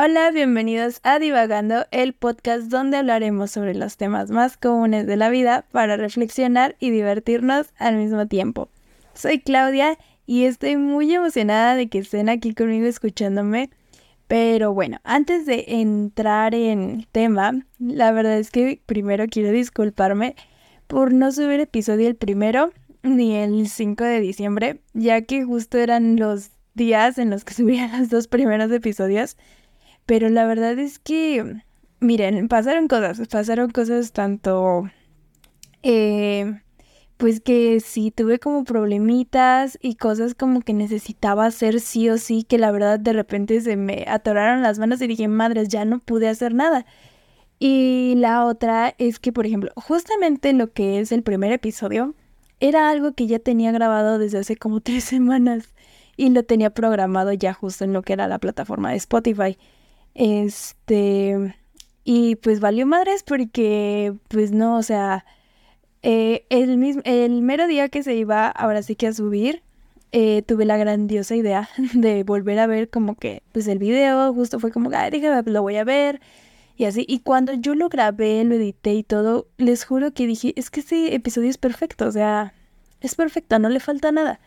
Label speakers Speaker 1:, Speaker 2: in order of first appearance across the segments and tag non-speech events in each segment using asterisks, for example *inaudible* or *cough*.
Speaker 1: Hola, bienvenidos a Divagando, el podcast donde hablaremos sobre los temas más comunes de la vida para reflexionar y divertirnos al mismo tiempo. Soy Claudia y estoy muy emocionada de que estén aquí conmigo escuchándome. Pero bueno, antes de entrar en tema, la verdad es que primero quiero disculparme por no subir episodio el primero ni el 5 de diciembre, ya que justo eran los días en los que *laughs* subía los dos primeros episodios. Pero la verdad es que, miren, pasaron cosas, pasaron cosas tanto, eh, pues que sí, tuve como problemitas y cosas como que necesitaba hacer sí o sí, que la verdad de repente se me atoraron las manos y dije, madres, ya no pude hacer nada. Y la otra es que, por ejemplo, justamente lo que es el primer episodio, era algo que ya tenía grabado desde hace como *laughs* tres semanas y lo tenía programado ya justo en lo que era la plataforma de Spotify. Este, y pues valió madres porque, pues no, o sea, eh, el, mismo, el mero día que se iba ahora sí que a subir, eh, tuve la grandiosa idea *laughs* de volver a ver como que, pues el video, justo fue como, ay, déjame, lo voy a ver. Y así, y cuando yo lo grabé, lo edité y todo, les juro que dije, es que este episodio es perfecto, o sea, es perfecto, no le falta nada.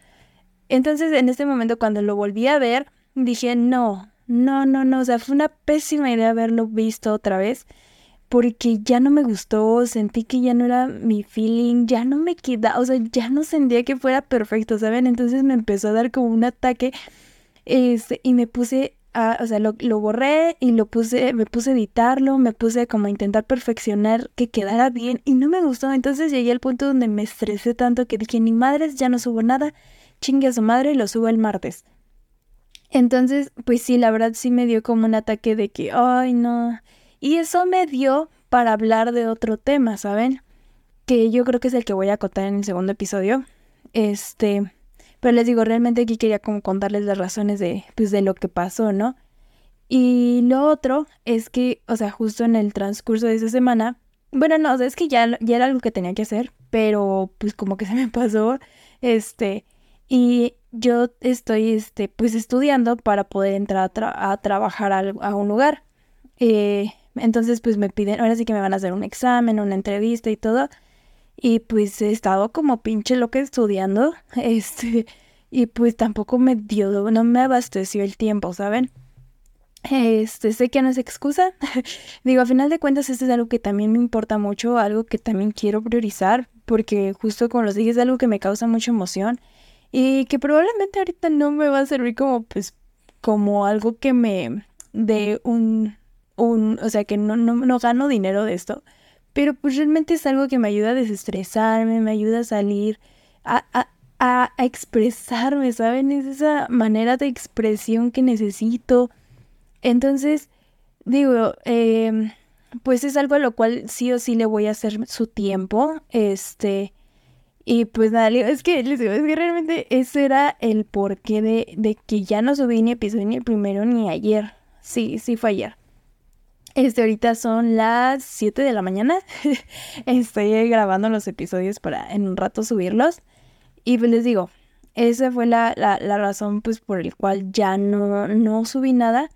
Speaker 1: Entonces, en este momento, cuando lo volví a ver, dije, no, no, no, no, o sea, fue una pésima idea haberlo visto otra vez porque ya no me gustó, sentí que ya no era mi feeling, ya no me queda, o sea, ya no sentía que fuera perfecto, ¿saben? Entonces me empezó a dar como un ataque este, y me puse a, o sea, lo, lo, borré y lo puse, me puse a editarlo, me puse como a intentar perfeccionar que quedara bien y no me gustó, entonces llegué al punto donde me estresé tanto que dije, ni madres, ya no subo nada, chingue a su madre y lo subo el martes. Entonces, pues sí, la verdad sí me dio como un ataque de que, ay, no. Y eso me dio para hablar de otro tema, ¿saben? Que yo creo que es el que voy a contar en el segundo episodio. Este, pero les digo, realmente aquí quería como contarles las razones de, pues, de lo que pasó, ¿no? Y lo otro es que, o sea, justo en el transcurso de esa semana, bueno, no, es que ya, ya era algo que tenía que hacer, pero pues como que se me pasó, este, y yo estoy, este, pues estudiando para poder entrar a, trabajar a, un lugar. Eh, entonces, pues me piden, ahora sí que me van a hacer un examen, una entrevista y todo. Y pues he estado como pinche loca estudiando, *laughs* este, y pues tampoco me dio, no me abasteció el tiempo, ¿saben? Este, sé que no es excusa. *laughs* Digo, a final de cuentas, esto es algo que también me importa mucho, algo que también quiero priorizar, porque justo como los dije, es algo que me causa mucha emoción y que probablemente ahorita no me va a servir como pues como algo que me dé un, un o sea que no, no, no gano dinero de esto, pero pues realmente es algo que me ayuda a desestresarme, me ayuda a salir, a, a, a, expresarme, ¿saben? Es esa manera de expresión que necesito. Entonces, digo, eh, pues es algo a lo cual sí o sí le voy a hacer su tiempo, este, y pues nada, es que les digo, es que realmente ese era el porqué de, de que ya no subí ni episodio ni el primero ni ayer. Sí, sí fue ayer. Este, ahorita son las 7 de la mañana. *laughs* Estoy grabando los episodios para en un rato subirlos. Y pues les digo, esa fue la, la, la razón pues por el cual ya no, no subí nada.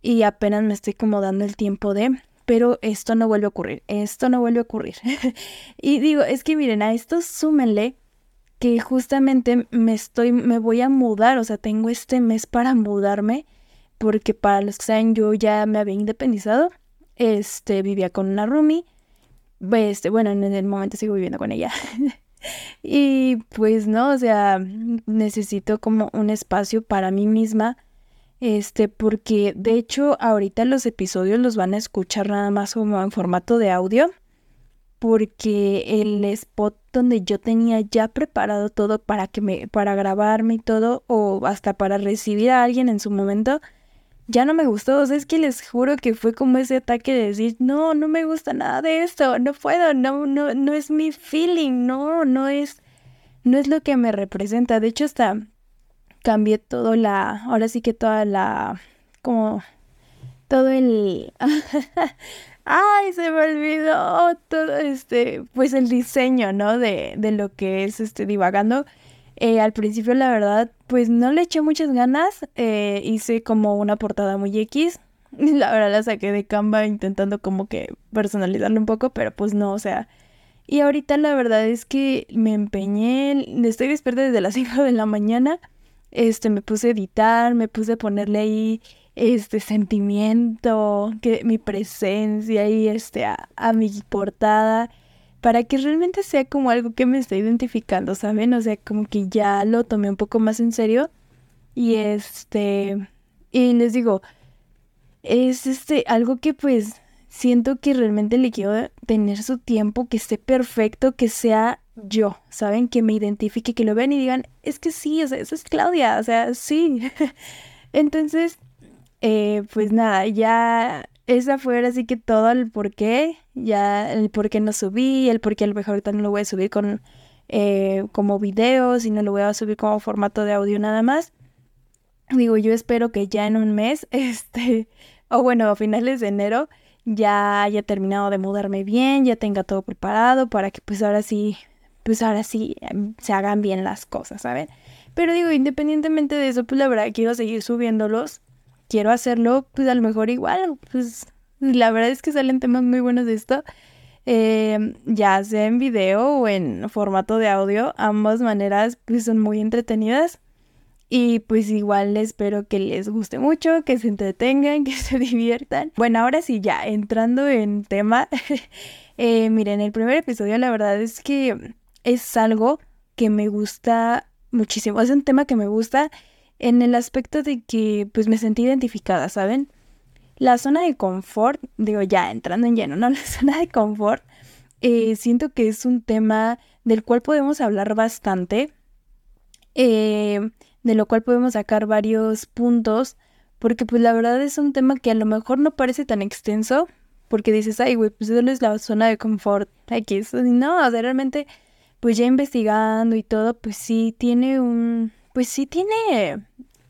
Speaker 1: Y apenas me estoy como dando el tiempo de pero esto no vuelve a ocurrir, esto no vuelve a ocurrir. *laughs* y digo, es que miren, a esto súmenle que justamente me estoy, me voy a mudar, o sea, tengo este mes para mudarme, porque para los que saben, yo ya me había independizado, este, vivía con una roomie, este, bueno, en el momento sigo viviendo con ella. *laughs* y pues no, o sea, necesito como un espacio para mí misma, este, porque de hecho ahorita los episodios los van a escuchar nada más como en formato de audio. Porque el spot donde yo tenía ya preparado todo para que me, para grabarme y todo, o hasta para recibir a alguien en su momento, ya no me gustó. O sea, es que les juro que fue como ese ataque de decir, no, no me gusta nada de esto, no puedo, no, no, no es mi feeling, no, no es, no es lo que me representa. De hecho, hasta cambié todo la, ahora sí que toda la, como, todo el, *laughs* ay, se me olvidó todo este, pues el diseño, ¿no? De, de lo que es este divagando. Eh, al principio, la verdad, pues no le eché muchas ganas. Eh, hice como una portada muy X. *laughs* La la saqué de Canva intentando como que personalizarlo un poco, pero pues no, o sea. Y ahorita la verdad es que me empeñé, estoy despierta desde las *laughs* 5 de la mañana. Este, me puse a editar, me puse a ponerle ahí este sentimiento, que mi presencia y este a, a mi portada para que realmente sea como algo que me esté identificando, ¿saben? O sea, como que ya lo tomé un poco más en serio y este y les digo, es este algo que pues siento que realmente le quiero tener su tiempo, que esté perfecto, que sea yo, ¿saben? Que me identifique, que lo vean y digan, es que sí, o sea, eso es Claudia, o sea, sí. *laughs* Entonces, eh, pues nada, ya esa fue así que todo el por qué, ya el por qué no subí, el por qué a lo mejor ahorita no lo voy a subir con eh, como video, sino lo voy a subir como formato de audio nada más. Digo, yo espero que ya en un mes, *laughs* este, o bueno, a finales de enero, ya haya terminado de mudarme bien, ya tenga todo preparado para que pues ahora sí, pues ahora sí em, se hagan bien las cosas, ¿saben? Pero digo, independientemente de eso, pues la verdad quiero seguir subiéndolos, quiero hacerlo, pues a lo mejor igual, pues la verdad es que salen temas muy buenos de esto, em, ya sea en video o en formato de audio, ambas maneras pues son muy entretenidas. Y pues igual espero que les guste mucho, que se entretengan, *laughs* que se diviertan. Bueno, ahora sí, ya entrando en tema. *laughs* eh, miren, el primer episodio la verdad es que es algo que me gusta muchísimo. Es un tema que me gusta en el aspecto de que pues me sentí identificada, ¿saben? La zona de confort, digo ya entrando en lleno, ¿no? *laughs* La zona de confort, eh, siento que es un tema del cual podemos hablar bastante. Eh, de lo cual podemos sacar varios puntos, porque pues la verdad es un tema que a lo mejor no parece tan extenso, porque dices, ay, güey, pues eso es la zona de confort, X, no, o sea, realmente, pues ya investigando y todo, pues sí tiene un, pues sí tiene,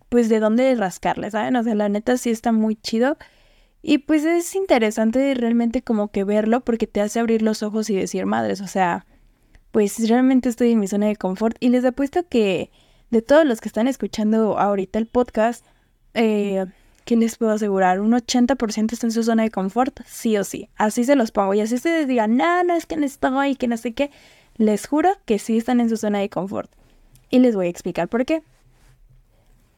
Speaker 1: pues de dónde rascarle, ¿saben? O sea, la neta sí está muy chido. Y pues es interesante realmente como que verlo porque te hace abrir los ojos y decir, madres, o sea, pues realmente estoy en mi zona de confort y les apuesto que de todos los que están escuchando ahorita el podcast, eh, ¿qué les puedo asegurar? Un 80% está en su zona de confort, sí o sí. Así se los pongo. Y así ustedes digan, no, no es que no estoy, que no sé qué. Les juro que sí están en su zona de confort. Y les voy a explicar por qué.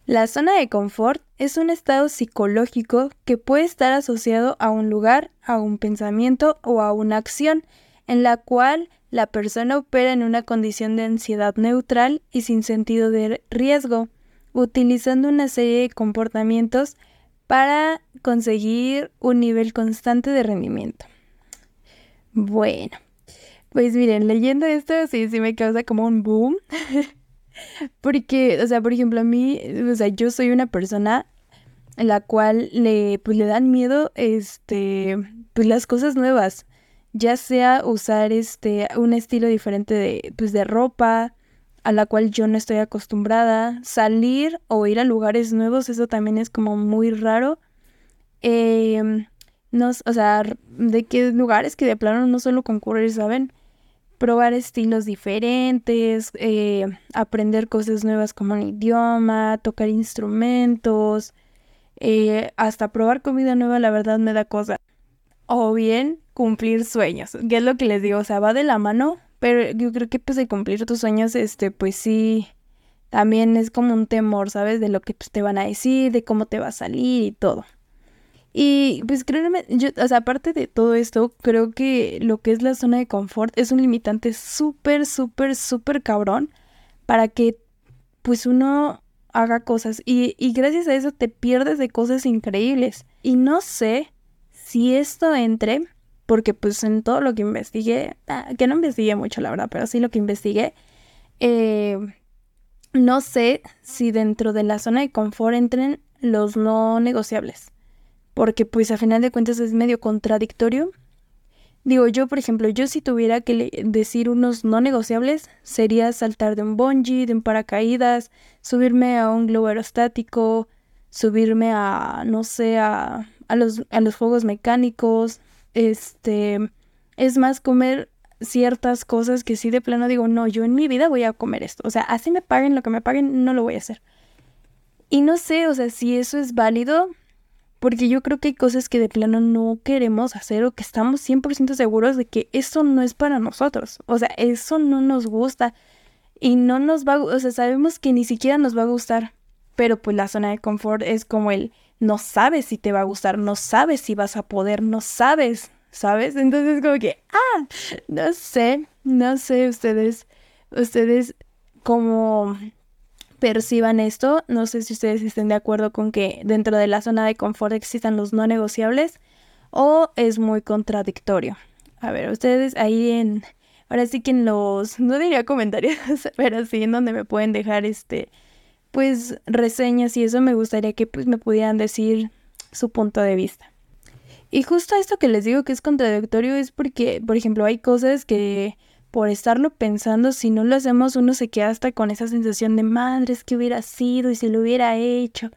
Speaker 1: La zona de confort es un estado psicológico que puede estar asociado a un lugar, a un pensamiento o a una acción en la cual la persona opera en una condición de ansiedad neutral y sin sentido de riesgo, utilizando una serie de comportamientos para conseguir un nivel constante de rendimiento. Bueno, pues miren, leyendo esto sí, sí me causa como un boom. *laughs* Porque, o sea, por ejemplo, a mí, o sea, yo soy una persona en la cual le, pues, le dan miedo, este, pues las cosas nuevas ya sea usar este un estilo diferente de pues de ropa a la cual yo no estoy acostumbrada, salir o ir a lugares nuevos, eso también es como muy raro. Eh, no, o sea, de qué lugares que de plano no solo concurrir, ¿saben? Probar estilos diferentes, eh, aprender cosas nuevas como un idioma, tocar instrumentos, eh, hasta probar comida nueva, la verdad me da cosa. O bien cumplir sueños, que es lo que les digo, o sea, va de la mano, pero yo creo que pues de cumplir tus sueños, este, pues sí, también es como un temor, ¿sabes? De lo que pues, te van a decir, de cómo te va a salir y todo. Y pues créanme, yo, o sea, aparte de todo esto, creo que lo que es la zona de confort es un limitante súper, súper, súper cabrón para que pues uno haga cosas y, y gracias a eso te pierdes de cosas increíbles. Y no sé si esto entre porque pues en todo lo que investigué, ah, que no investigué mucho la verdad, pero sí lo que investigué, eh, no sé si dentro de la zona de confort entren los no negociables, porque pues a final de cuentas es medio contradictorio. Digo, yo por ejemplo, yo si tuviera que decir unos no negociables, sería saltar de un bungee, de un paracaídas, subirme a un globo aerostático, subirme a, no sé, a, a, los, a los fuegos mecánicos, este, es más comer ciertas cosas que sí de plano digo, no, yo en mi vida voy a comer esto. O sea, así me paguen lo que me paguen, no lo voy a hacer. Y no sé, o sea, si eso es válido, porque yo creo que hay cosas que de plano no queremos hacer o que estamos 100% seguros de que eso no es para nosotros. O sea, eso no nos gusta y no nos va, o sea, sabemos que ni siquiera nos va a gustar, pero pues la zona de confort es como el no sabes si te va a gustar, no sabes si vas a poder, no sabes, ¿sabes? Entonces como que, ah, no sé, no sé ustedes, ustedes como perciban esto. No sé si ustedes estén de acuerdo con que dentro de la zona de confort existan los no negociables o es muy contradictorio. A ver, ustedes ahí en, ahora sí que en los, *laughs* no diría comentarios, *laughs* pero sí en donde me pueden dejar este, pues reseñas y eso me gustaría que pues me pudieran decir su punto de vista. Y justo esto que les digo que es contradictorio es porque, por ejemplo, hay cosas que por estarlo pensando, si no lo hacemos, uno se queda hasta con esa sensación de madres que hubiera sido y si lo hubiera hecho.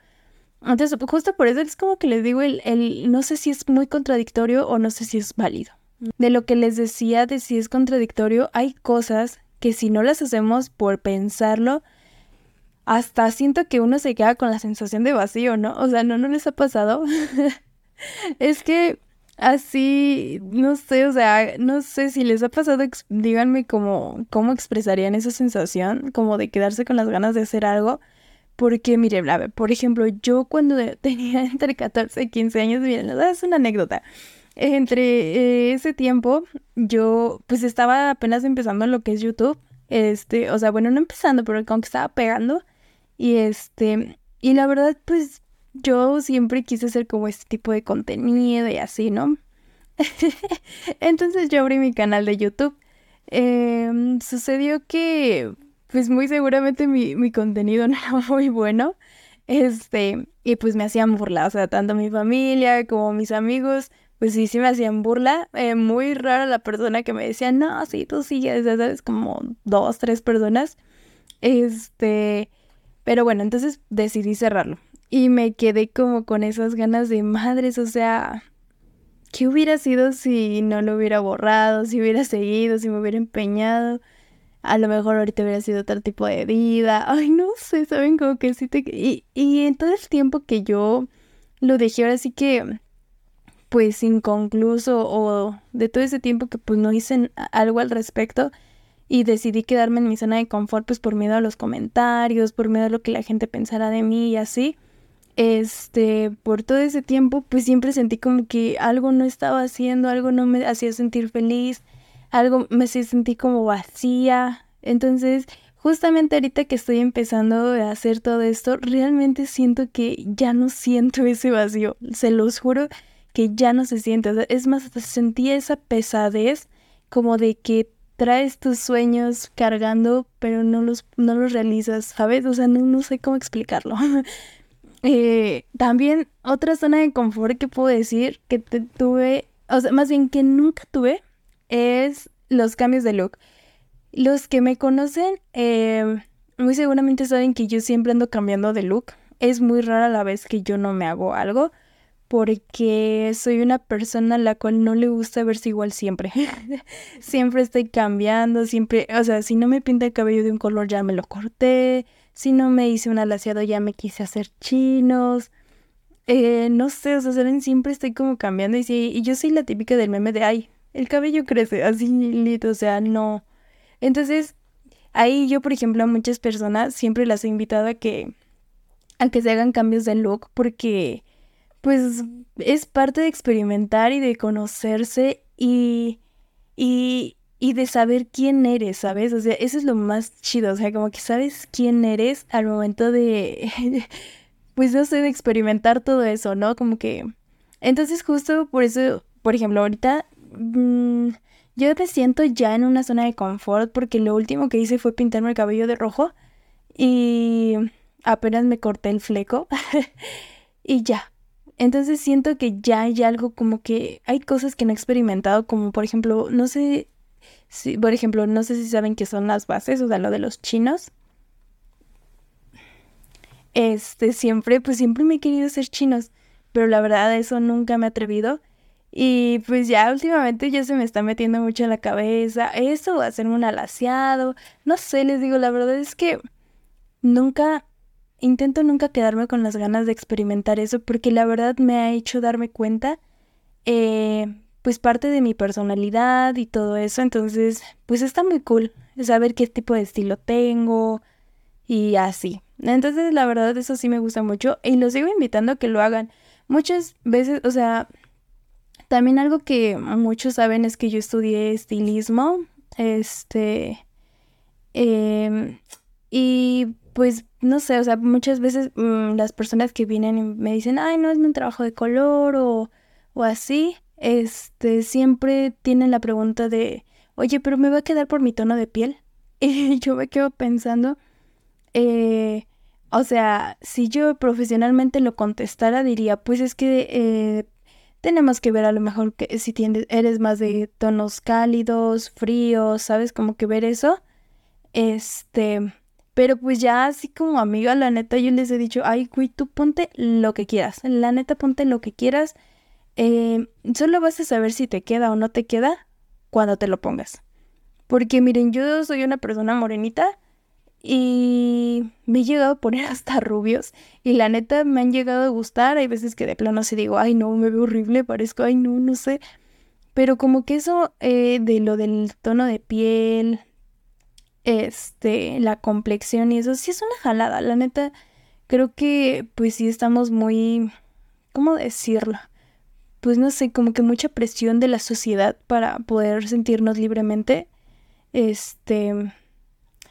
Speaker 1: Entonces, justo por eso es como que les digo, el, el, no sé si es muy contradictorio o no sé si es válido. De lo que les decía de si es contradictorio, hay cosas que si no las hacemos por pensarlo, hasta siento que uno se queda con la sensación de vacío, ¿no? O sea, ¿no, no les ha pasado? *laughs* es que Así, no sé, o sea, no sé si les ha pasado, díganme cómo, cómo expresarían esa sensación, como de quedarse con las ganas de hacer algo. Porque, mire, ver, por ejemplo, yo cuando *laughs* tenía entre 14 y 15 años, miren, es una anécdota. Entre eh, ese tiempo, yo pues estaba apenas empezando lo que es YouTube. Este, o sea, bueno, no empezando, pero como que estaba pegando. Y este, y la verdad, pues yo siempre quise hacer como este tipo de contenido y así, ¿no? *laughs* Entonces yo abrí mi canal de YouTube. Em, sucedió que, pues muy seguramente mi, contenido *laughs* no era muy bueno. Este, y pues me hacían burla, o sea, tanto mi familia como mis amigos, pues sí, sí me hacían burla. Eh, muy rara la persona que me decía, no, sí, tú sigues, ¿sabes? Como dos, tres personas. Este, pero bueno, entonces decidí cerrarlo. Y me quedé como con esas ganas de madres, o sea, ¿qué hubiera sido si no lo hubiera borrado, si hubiera seguido, si me hubiera empeñado? A lo mejor ahorita hubiera sido otro tipo de vida. Ay, no sé, ¿saben? Como que sí te... Y, y en todo el tiempo que yo lo dejé, ahora sí que, pues, inconcluso o de todo ese tiempo que pues no hice algo al respecto y decidí quedarme en mi zona de confort, pues por miedo a los comentarios, por miedo a lo que la gente pensara de mí y así este, por todo ese tiempo, pues siempre sentí como que algo no estaba haciendo, algo no me hacía sentir feliz, algo me hacía como vacía. Entonces, justamente ahorita que estoy empezando a hacer todo esto, realmente siento que ya no siento ese vacío. Se los juro que ya no se siente. es más, sentía esa pesadez como de que traes tus sueños cargando, pero no los, no los realizas, ¿sabes? O sea, no, no sé cómo explicarlo. *laughs* Eh, también otra zona de confort que puedo decir que tuve, o sea, más bien que nunca tuve, es los cambios de look. Los que me conocen, eh, muy seguramente saben que yo siempre ando cambiando de look. Es muy rara la vez que yo no me hago algo porque soy una persona a la cual no le gusta verse igual siempre. *laughs* siempre estoy cambiando, siempre, o sea, si no me pinta el cabello de un color ya me lo corté, si no me hice un alaciado ya me quise hacer chinos. Eh, no sé, o sea, saben, siempre estoy como cambiando y, sí, y yo soy la típica del meme de, ay, el cabello crece así, lindo, o sea, no. Entonces, ahí yo, por ejemplo, a muchas personas siempre las he invitado a que, a que se hagan cambios de look porque pues es parte de experimentar y de conocerse y, y, y de saber quién eres, ¿sabes? O sea, eso es lo más chido, o sea, como que sabes quién eres al momento de, *laughs* pues no sé, de experimentar todo eso, ¿no? Como que... Entonces justo por eso, por ejemplo, ahorita mm, yo me siento ya en una zona de confort porque lo último que hice fue pintarme el cabello de rojo y apenas me corté el fleco *laughs* y ya, entonces siento que ya hay algo como que hay cosas que no he experimentado, como por ejemplo, no sé por ejemplo, no sé si saben qué son las bases, o sea, lo de los chinos. Este, siempre, pues siempre me he querido ser chinos, pero la verdad eso nunca me he atrevido. Y pues ya últimamente ya se me está metiendo mucho en la cabeza eso, hacerme un alaciado, no sé, les digo, la verdad es que nunca intento nunca quedarme con las ganas de experimentar eso porque la verdad me ha hecho darme cuenta, eh, pues parte de mi personalidad y todo eso, entonces pues está muy cool saber qué tipo de estilo tengo y así. Entonces la verdad eso sí me gusta mucho y los sigo invitando a que lo hagan. Muchas veces, o sea, también algo que muchos saben es que yo estudié estilismo, este, em, y pues no sé, o sea, muchas veces mm, las personas que vienen y me dicen, ay, no es un trabajo de color o, o así, este, siempre tienen la pregunta de, oye, pero me va a quedar por mi tono de piel. *laughs* Y yo me quedo pensando, eh, o sea, si yo profesionalmente lo contestara, diría, pues es que eh, tenemos que ver a lo mejor que si tienes, eres más de tonos cálidos, fríos, ¿sabes? Como que ver eso. Este, pero pues ya así como amiga, la neta, yo les he dicho, ay, güey, tú ponte lo que quieras. La neta, ponte lo que quieras. Eh, solo vas a saber si te queda o no te queda cuando te lo pongas. Porque miren, yo soy una persona morenita y me he llegado a poner *laughs* hasta rubios y la neta me han llegado a gustar. Hay veces que de plano se digo, ay no, me veo horrible, parezco, ay no, no sé. Pero como que eso eh, de lo del tono de piel, este, la complexión y eso, sí es una jalada. La neta, creo que pues sí estamos muy, ¿cómo decirlo? Pues no sé, como que mucha presión de la sociedad para poder sentirnos libremente. Este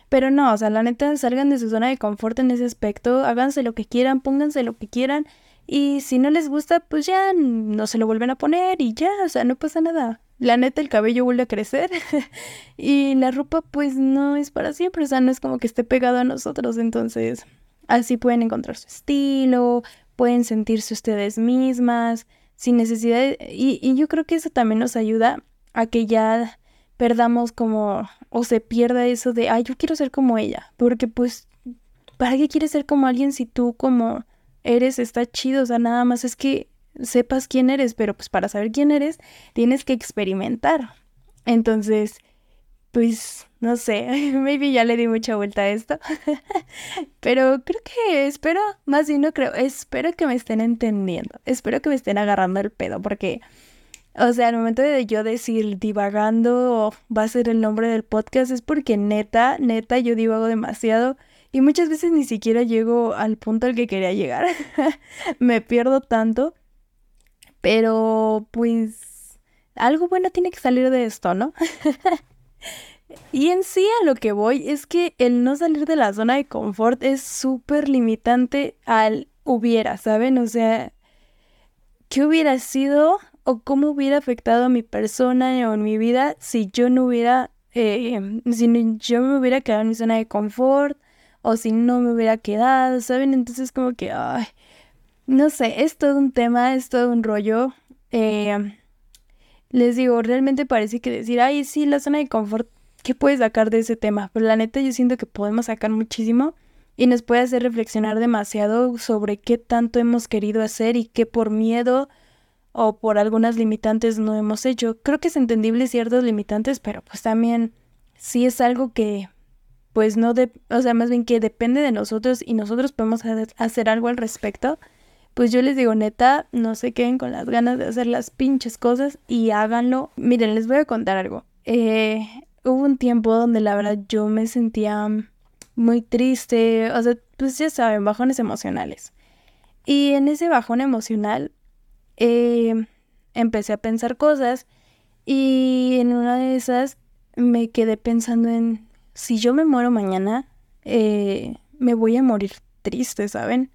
Speaker 1: pero no, o sea, la neta, salgan de su zona de confort en ese aspecto, háganse lo que quieran, pónganse lo que quieran. Y si no les gusta, pues ya no se lo vuelven a poner y ya, o sea, no pasa nada. La neta, el cabello vuelve a crecer *laughs* y la ropa pues no es para siempre, o sea, no es como que esté pegado a nosotros, entonces así pueden encontrar su estilo, pueden sentirse ustedes mismas, sin necesidad de... y, y yo creo que eso también nos ayuda a que ya perdamos como, o se pierda eso de, ay, yo quiero ser como ella, porque pues, ¿para qué quieres ser como alguien si tú como eres está chido? O sea, nada más es que sepas quién eres, pero pues para saber quién eres tienes que experimentar. Entonces, pues, no sé, *laughs* maybe ya le di mucha vuelta a esto, *laughs* pero creo que espero, más bien no creo, espero que me estén entendiendo, espero que me estén agarrando el pedo, porque o sea, al momento de yo decir divagando va a ser el nombre del podcast es porque neta, neta, yo divago demasiado y muchas veces ni siquiera llego al punto al que quería llegar. *laughs* Me pierdo tanto. Pero pues algo bueno tiene que salir de esto, ¿no? Y en sí a lo que voy es que el no salir de la zona de confort es súper limitante al hubiera, ¿saben? O sea, ¿qué hubiera sido o cómo hubiera afectado a mi persona o en mi vida si yo no hubiera, eh, si yo me hubiera quedado en mi zona de confort o si no me hubiera quedado, ¿saben? Entonces como que, ay, no sé, es todo un tema, es todo un rollo. Eh, les digo, realmente parece que decir, ay, sí, la zona de confort, ¿qué puedes sacar de ese tema? Pero la neta yo siento que podemos sacar muchísimo y nos puede hacer reflexionar demasiado sobre qué tanto hemos querido hacer y qué por miedo o por algunas limitantes no hemos hecho. Creo que es entendible ciertos limitantes, pero pues también sí es algo que pues no de, o sea, más bien que depende de nosotros y nosotros podemos hacer algo al respecto. Pues yo les digo, neta, no se queden con las ganas de hacer las pinches cosas y háganlo. Miren, les voy a contar algo. Eh, hubo un tiempo donde la verdad yo me sentía muy triste, o sea, pues ya saben, bajones emocionales. Y en ese bajón emocional eh, empecé a pensar cosas y en una de esas me quedé pensando en si yo me muero mañana, eh, me voy a morir triste, ¿saben?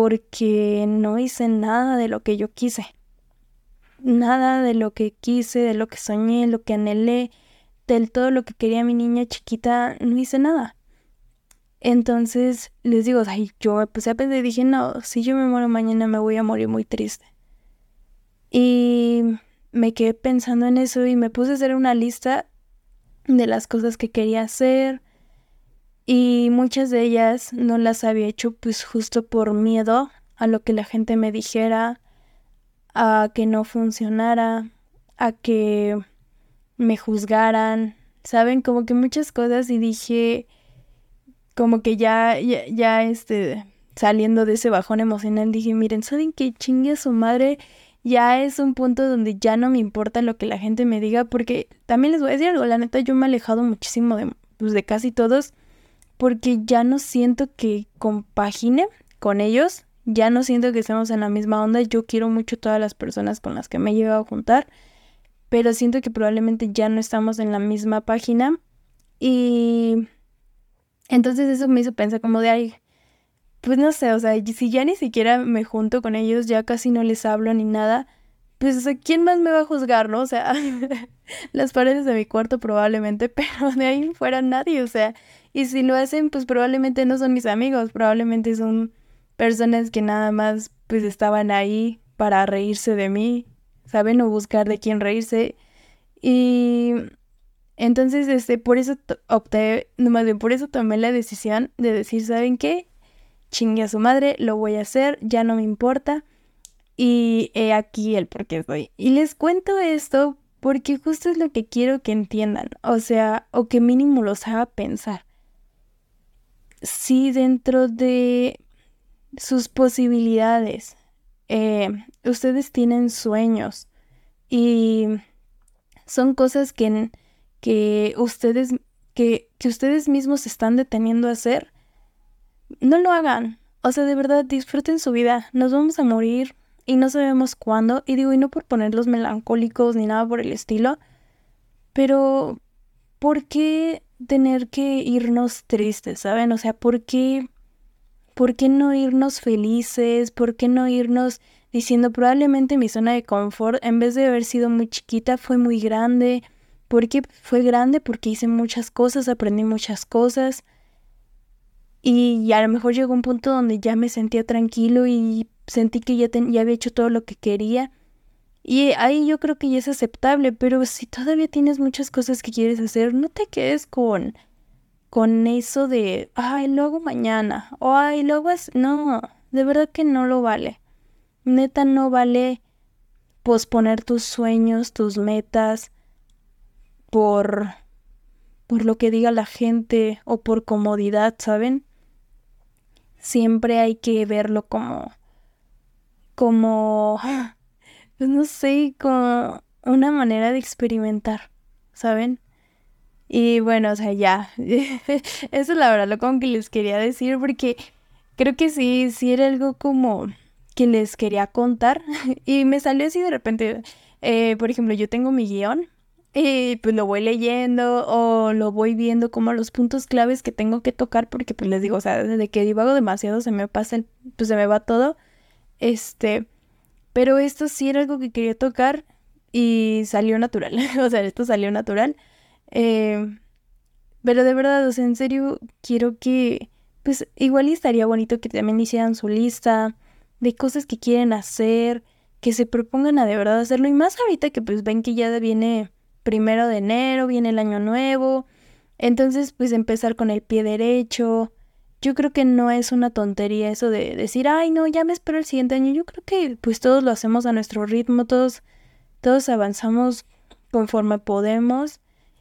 Speaker 1: Porque no hice nada de lo que yo quise. Nada de lo que quise, de lo que soñé, lo que anhelé, del todo lo que quería mi niña chiquita, no hice nada. Entonces les digo, ay, yo me puse a y dije, no, si yo me muero mañana me voy a morir muy triste. Y me quedé pensando en eso y me puse a hacer una lista de las cosas que quería hacer y muchas de ellas no las había hecho pues justo por miedo a lo que la gente me dijera, a que no funcionara, a que me juzgaran, saben, como que muchas cosas y dije, como que ya, ya, ya, este, saliendo de ese bajón emocional, dije, miren, ¿saben qué chingue a su madre? Ya es un punto donde ya no me importa lo que la gente me diga, porque también les voy a decir algo, la neta, yo me he alejado muchísimo de, pues, de casi todos, porque ya no siento que compagine con ellos, ya no siento que estemos en la misma onda, yo quiero mucho todas las personas con las que me he llegado a juntar, pero siento que probablemente ya no estamos en la misma página y entonces eso me hizo pensar como de, ay, pues no sé, o sea, si ya ni siquiera me junto con ellos, ya casi no les hablo ni nada, pues, o sea, ¿quién más me va a juzgar, no? O sea, *laughs* las paredes de mi cuarto probablemente, *laughs* pero de ahí fuera nadie, o sea, y si lo hacen, pues probablemente no son mis amigos, probablemente son personas que nada más, pues, estaban ahí para reírse de mí, ¿saben? O buscar de quién reírse. Y entonces, este, por eso opté, no más bien, por eso tomé la decisión de decir, ¿saben qué? Chingue a su madre, lo voy a hacer, ya no me importa. Y he aquí el por qué estoy. Y les cuento esto porque justo es lo que quiero que entiendan, o sea, o que mínimo los haga pensar. Si dentro de sus posibilidades, eh, ustedes tienen sueños y son cosas que que ustedes, que, que ustedes mismos están deteniendo a hacer, no lo hagan. O sea, de verdad, disfruten su vida. Nos vamos a morir y no sabemos cuándo. Y digo, y no por ponerlos melancólicos ni nada por el estilo, pero ¿por qué tener que irnos tristes, saben? O sea, ¿por qué, ¿por qué no irnos felices? ¿Por qué no irnos diciendo probablemente mi zona de confort, en vez de haber sido muy chiquita, fue muy grande? porque fue grande, porque hice muchas cosas, aprendí muchas cosas. Y, a lo mejor llegó un punto donde ya me sentía tranquilo y sentí que ya, ya había hecho todo lo que quería. Y ahí yo creo que ya es aceptable, pero si todavía tienes muchas cosas que quieres hacer, no te quedes con, con eso de, ay, lo hago mañana, o ay, lo hago No, de verdad que no lo vale. Neta, no vale posponer tus sueños, tus metas, por por lo que diga la gente o por comodidad, ¿saben? Siempre hay que verlo como como pues no sé, como una manera de experimentar, ¿saben? Y bueno, o sea, ya. *laughs* Eso es la verdad lo como que les quería decir porque creo que sí, sí era algo como que les quería contar *laughs* y me salió así de repente. Eh, por ejemplo, yo tengo mi guion y pues lo voy leyendo o lo voy viendo como los puntos claves que tengo que tocar porque pues les digo, o sea, desde que divago demasiado se me pasa el, pues se me va todo. Este, pero esto sí era algo que quería tocar y salió natural, *laughs* o sea, esto salió natural. Eh, pero de verdad, o sea, en serio, quiero que, pues igual estaría bonito que también hicieran su lista de cosas que quieren hacer, que se propongan a de verdad hacerlo y más ahorita que pues ven que ya viene primero de enero, viene el año nuevo, entonces pues empezar con el pie derecho. Yo creo que no es una tontería eso de decir, ay no, ya me espero el siguiente año. Yo creo que pues todos lo hacemos a nuestro ritmo, todos, todos avanzamos conforme podemos.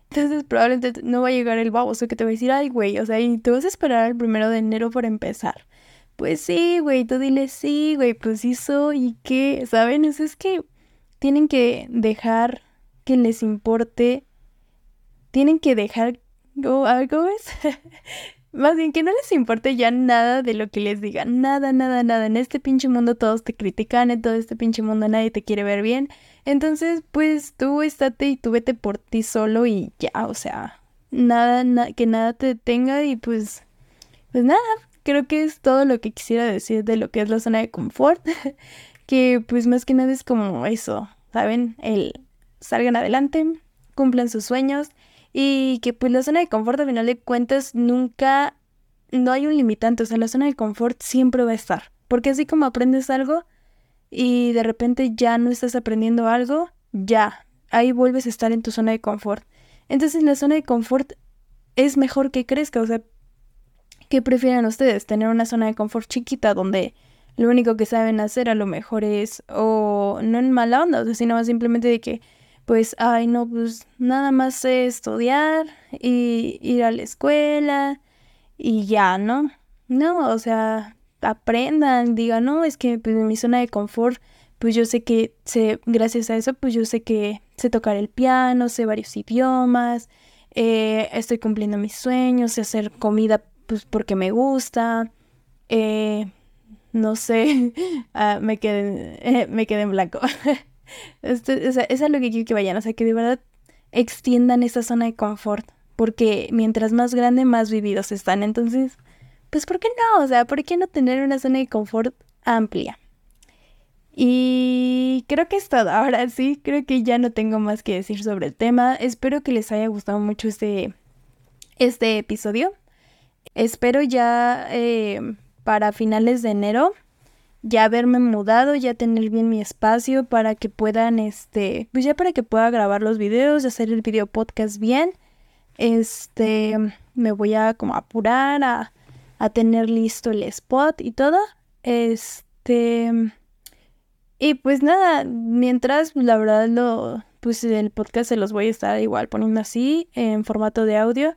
Speaker 1: Entonces probablemente no va a llegar el baboso que te va a decir, ay güey, o sea, y te vas a esperar el primero de enero para empezar. Pues sí, güey, tú dile sí, güey, pues sí ¿y qué? ¿Saben? Eso es que tienen que dejar que les importe, tienen que dejar algo es *laughs* Más bien que no les importe ya nada de lo que les digan, nada, nada, nada. En este pinche mundo todos te critican, en todo este pinche mundo nadie te quiere ver bien. Entonces, pues tú estate y tú vete por ti solo y ya, o sea, nada, que nada te detenga y pues, pues nada, creo que es todo lo que quisiera decir de lo que es la zona de confort. *laughs* que pues más que nada es como eso, ¿saben? El salgan adelante, cumplan sus sueños y que pues la zona de confort al final de cuentas nunca, no hay un limitante, o sea, la zona de confort siempre va a estar, porque así como aprendes algo y de repente ya no estás aprendiendo algo, ya, ahí vuelves a estar en tu zona de confort. Entonces la zona de confort es mejor que crezca, o sea, ¿qué prefieren ustedes? Tener una zona de confort chiquita donde lo único que saben hacer a lo mejor es, o no en mala onda, sino simplemente de que pues, ay, no, pues nada más sé estudiar y ir a la escuela y ya, ¿no? No, o sea, aprendan, digan, no, es que pues, en mi zona de confort, pues yo sé que sé, gracias a eso, pues yo sé que sé tocar el piano, sé varios idiomas, eh, estoy cumpliendo mis sueños, sé hacer comida pues porque me gusta, eh, no sé, *laughs* ah, me, quedé, *laughs* me quedé en blanco. *laughs* Este, o sea, es lo que quiero que vayan, o sea, que de verdad extiendan esa zona de confort, porque mientras más grande, más vividos están. Entonces, pues, ¿por qué no? O sea, ¿por qué no tener una zona de confort amplia? Y creo que es todo. Ahora sí, creo que ya no tengo más que decir sobre el tema. Espero que les haya gustado mucho este, este episodio. Espero ya eh, para finales de enero ya haberme mudado, ya tener bien mi espacio para que puedan, este, pues ya para que pueda grabar los videos, hacer el video podcast bien. Este, me voy a como apurar a, a tener listo el spot y todo. Este, y pues nada, mientras, la verdad, lo, pues el podcast se los voy a estar igual poniendo así, en formato de audio.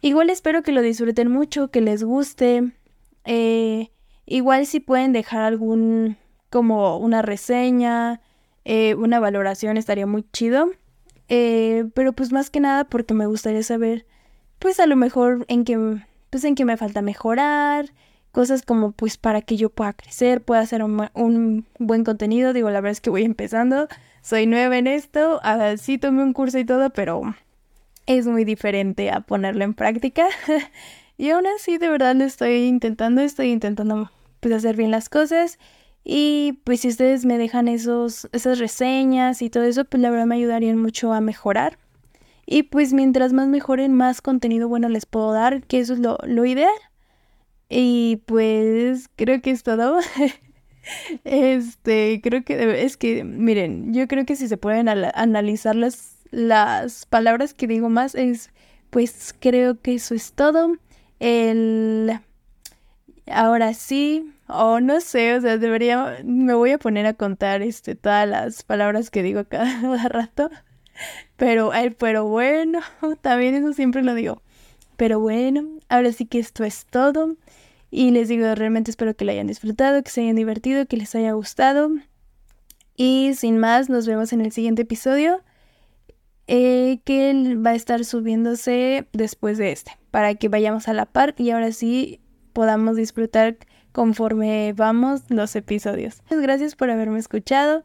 Speaker 1: Igual espero que lo disfruten mucho, que les guste. Eh, igual si pueden dejar algún, como una reseña, eh, una valoración, estaría muy chido. Eh, pero pues más que nada porque me gustaría saber, pues a lo mejor en qué, pues en qué me falta mejorar, cosas como pues para que yo pueda crecer, pueda hacer un, buen contenido. Digo, la verdad es que voy empezando, soy nueva en esto, ah, sí tomé un curso y todo, pero es muy diferente a ponerlo en práctica. *laughs* y aún así, de verdad lo estoy intentando, estoy intentando pues hacer bien las cosas. Y pues si ustedes me dejan esos, esas reseñas y todo eso, pues la verdad me ayudarían mucho a mejorar. Y pues mientras más mejoren, más contenido bueno les puedo dar, que eso es lo, lo ideal. Y pues creo que es todo. *laughs* este, creo que es que, miren, yo creo que si se pueden analizar las, las palabras que digo más, es, pues creo que eso es todo. El, ahora sí, o no sé, o sea, debería, me voy a poner a contar, este, todas las palabras que digo *laughs* cada rato. Pero, pero bueno, *laughs* también eso siempre lo digo. Pero bueno, ahora sí que esto es todo. Y les digo, realmente espero que lo hayan disfrutado, que se hayan divertido, que les haya gustado. Y sin más, nos vemos en el siguiente episodio. Eh, que va a estar subiéndose después de este, para que vayamos a la par y ahora sí podamos disfrutar conforme vamos los episodios. Muchas gracias por haberme escuchado,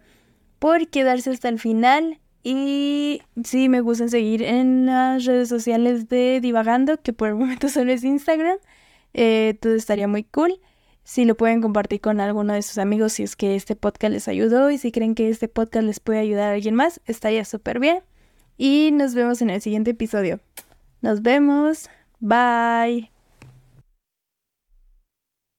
Speaker 1: por quedarse hasta el final y sí, me gusta seguir en las redes sociales de Divagando, que por el momento *laughs* solo es Instagram. Eh, todo estaría muy cool. Si lo pueden compartir con alguno de sus amigos, si es que este podcast les ayudó y si creen que este podcast les puede ayudar a alguien más, estaría súper bien. Y nos vemos en el siguiente episodio. Nos vemos. Bye.